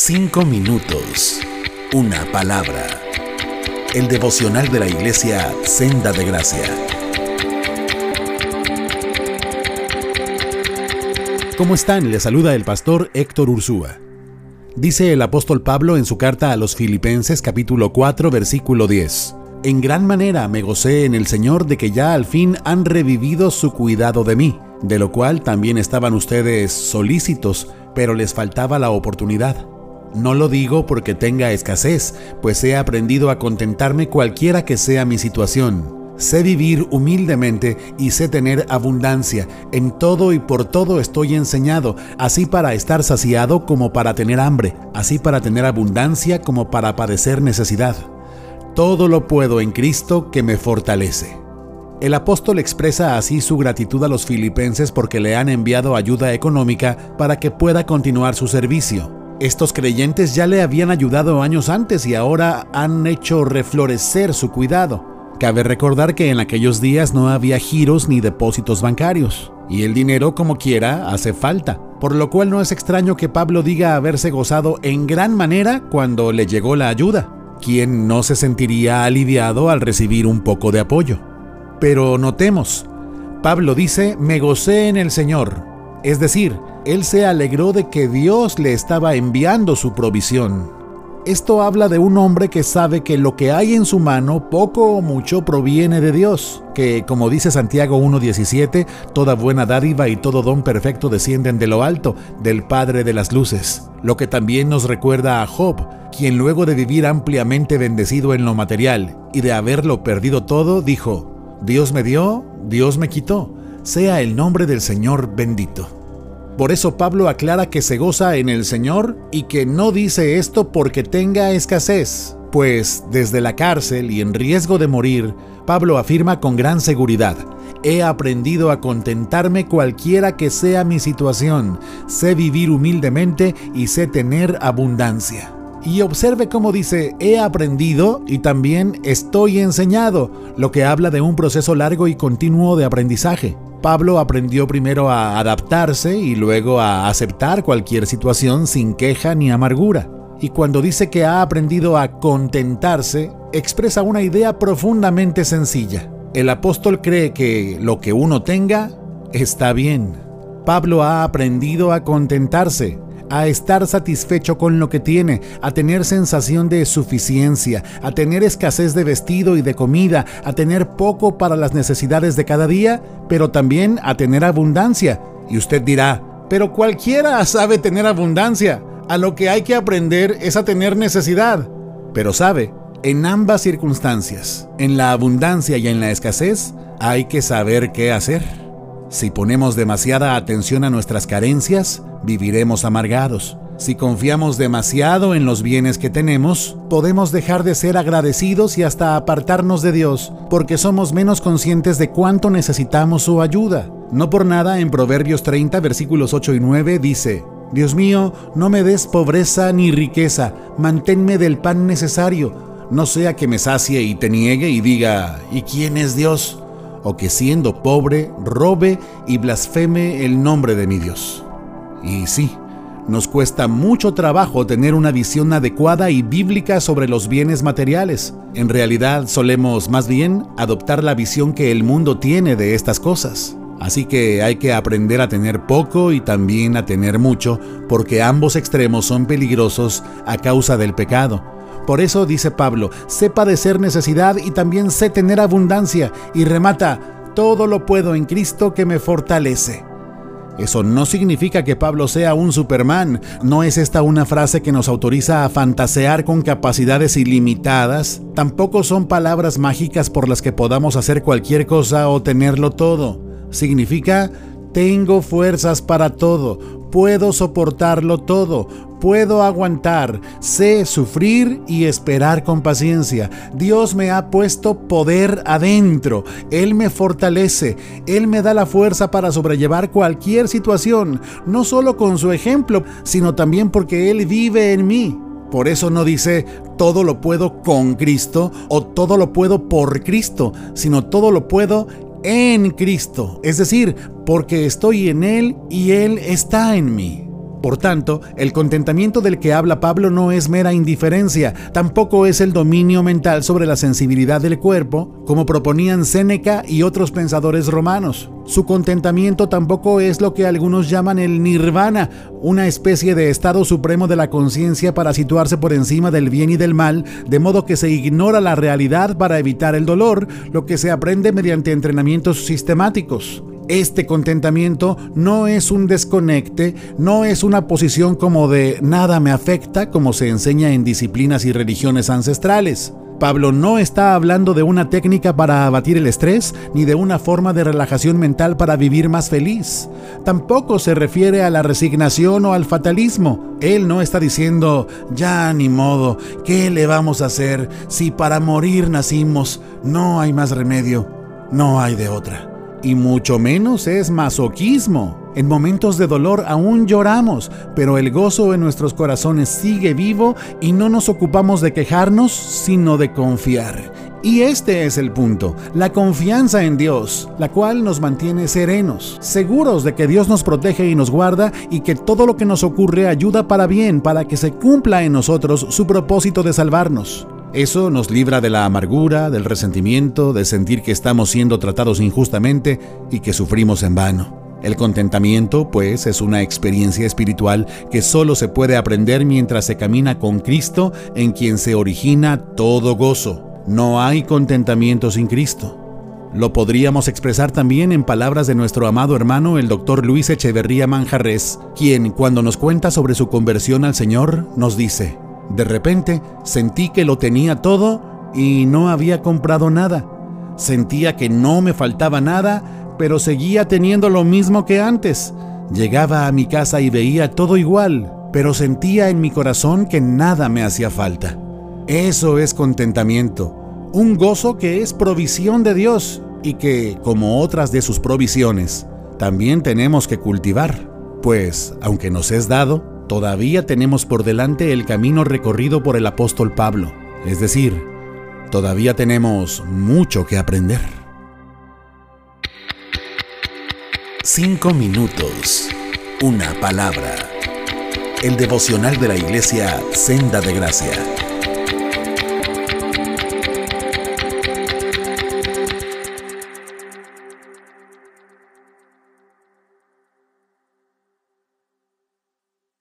Cinco minutos. Una palabra. El devocional de la iglesia Senda de Gracia. ¿Cómo están? Les saluda el pastor Héctor Ursúa. Dice el apóstol Pablo en su carta a los Filipenses capítulo 4 versículo 10. En gran manera me gocé en el Señor de que ya al fin han revivido su cuidado de mí, de lo cual también estaban ustedes solícitos, pero les faltaba la oportunidad. No lo digo porque tenga escasez, pues he aprendido a contentarme cualquiera que sea mi situación. Sé vivir humildemente y sé tener abundancia. En todo y por todo estoy enseñado, así para estar saciado como para tener hambre, así para tener abundancia como para padecer necesidad. Todo lo puedo en Cristo que me fortalece. El apóstol expresa así su gratitud a los filipenses porque le han enviado ayuda económica para que pueda continuar su servicio. Estos creyentes ya le habían ayudado años antes y ahora han hecho reflorecer su cuidado. Cabe recordar que en aquellos días no había giros ni depósitos bancarios, y el dinero como quiera hace falta, por lo cual no es extraño que Pablo diga haberse gozado en gran manera cuando le llegó la ayuda. ¿Quién no se sentiría aliviado al recibir un poco de apoyo? Pero notemos, Pablo dice, me gocé en el Señor, es decir, él se alegró de que Dios le estaba enviando su provisión. Esto habla de un hombre que sabe que lo que hay en su mano, poco o mucho, proviene de Dios, que, como dice Santiago 1.17, toda buena dádiva y todo don perfecto descienden de lo alto, del Padre de las Luces. Lo que también nos recuerda a Job, quien luego de vivir ampliamente bendecido en lo material y de haberlo perdido todo, dijo, Dios me dio, Dios me quitó, sea el nombre del Señor bendito. Por eso Pablo aclara que se goza en el Señor y que no dice esto porque tenga escasez, pues desde la cárcel y en riesgo de morir, Pablo afirma con gran seguridad, he aprendido a contentarme cualquiera que sea mi situación, sé vivir humildemente y sé tener abundancia. Y observe cómo dice, he aprendido y también estoy enseñado, lo que habla de un proceso largo y continuo de aprendizaje. Pablo aprendió primero a adaptarse y luego a aceptar cualquier situación sin queja ni amargura. Y cuando dice que ha aprendido a contentarse, expresa una idea profundamente sencilla. El apóstol cree que lo que uno tenga está bien. Pablo ha aprendido a contentarse, a estar satisfecho con lo que tiene, a tener sensación de suficiencia, a tener escasez de vestido y de comida, a tener poco para las necesidades de cada día, pero también a tener abundancia. Y usted dirá, pero cualquiera sabe tener abundancia, a lo que hay que aprender es a tener necesidad. Pero sabe, en ambas circunstancias, en la abundancia y en la escasez, hay que saber qué hacer. Si ponemos demasiada atención a nuestras carencias, viviremos amargados. Si confiamos demasiado en los bienes que tenemos, podemos dejar de ser agradecidos y hasta apartarnos de Dios, porque somos menos conscientes de cuánto necesitamos su ayuda. No por nada en Proverbios 30 versículos 8 y 9 dice, Dios mío, no me des pobreza ni riqueza, manténme del pan necesario, no sea que me sacie y te niegue y diga, ¿y quién es Dios? O que siendo pobre robe y blasfeme el nombre de mi Dios. Y sí, nos cuesta mucho trabajo tener una visión adecuada y bíblica sobre los bienes materiales. En realidad solemos más bien adoptar la visión que el mundo tiene de estas cosas. Así que hay que aprender a tener poco y también a tener mucho, porque ambos extremos son peligrosos a causa del pecado. Por eso dice Pablo, sé padecer necesidad y también sé tener abundancia. Y remata, todo lo puedo en Cristo que me fortalece. Eso no significa que Pablo sea un Superman, no es esta una frase que nos autoriza a fantasear con capacidades ilimitadas, tampoco son palabras mágicas por las que podamos hacer cualquier cosa o tenerlo todo. Significa, tengo fuerzas para todo, puedo soportarlo todo, puedo aguantar, sé sufrir y esperar con paciencia. Dios me ha puesto poder adentro, Él me fortalece, Él me da la fuerza para sobrellevar cualquier situación, no solo con su ejemplo, sino también porque Él vive en mí. Por eso no dice todo lo puedo con Cristo o todo lo puedo por Cristo, sino todo lo puedo en Cristo, es decir, porque estoy en Él y Él está en mí. Por tanto, el contentamiento del que habla Pablo no es mera indiferencia, tampoco es el dominio mental sobre la sensibilidad del cuerpo, como proponían Séneca y otros pensadores romanos. Su contentamiento tampoco es lo que algunos llaman el nirvana, una especie de estado supremo de la conciencia para situarse por encima del bien y del mal, de modo que se ignora la realidad para evitar el dolor, lo que se aprende mediante entrenamientos sistemáticos. Este contentamiento no es un desconecte, no es una posición como de nada me afecta, como se enseña en disciplinas y religiones ancestrales. Pablo no está hablando de una técnica para abatir el estrés ni de una forma de relajación mental para vivir más feliz. Tampoco se refiere a la resignación o al fatalismo. Él no está diciendo, ya ni modo, ¿qué le vamos a hacer si para morir nacimos? No hay más remedio, no hay de otra y mucho menos es masoquismo. En momentos de dolor aún lloramos, pero el gozo en nuestros corazones sigue vivo y no nos ocupamos de quejarnos, sino de confiar. Y este es el punto, la confianza en Dios, la cual nos mantiene serenos, seguros de que Dios nos protege y nos guarda y que todo lo que nos ocurre ayuda para bien, para que se cumpla en nosotros su propósito de salvarnos. Eso nos libra de la amargura, del resentimiento, de sentir que estamos siendo tratados injustamente y que sufrimos en vano. El contentamiento, pues, es una experiencia espiritual que solo se puede aprender mientras se camina con Cristo, en quien se origina todo gozo. No hay contentamiento sin Cristo. Lo podríamos expresar también en palabras de nuestro amado hermano el doctor Luis Echeverría Manjarres, quien, cuando nos cuenta sobre su conversión al Señor, nos dice, de repente sentí que lo tenía todo y no había comprado nada. Sentía que no me faltaba nada, pero seguía teniendo lo mismo que antes. Llegaba a mi casa y veía todo igual, pero sentía en mi corazón que nada me hacía falta. Eso es contentamiento, un gozo que es provisión de Dios y que, como otras de sus provisiones, también tenemos que cultivar, pues, aunque nos es dado, todavía tenemos por delante el camino recorrido por el apóstol Pablo, es decir, todavía tenemos mucho que aprender. Cinco minutos, una palabra. El devocional de la iglesia Senda de Gracia.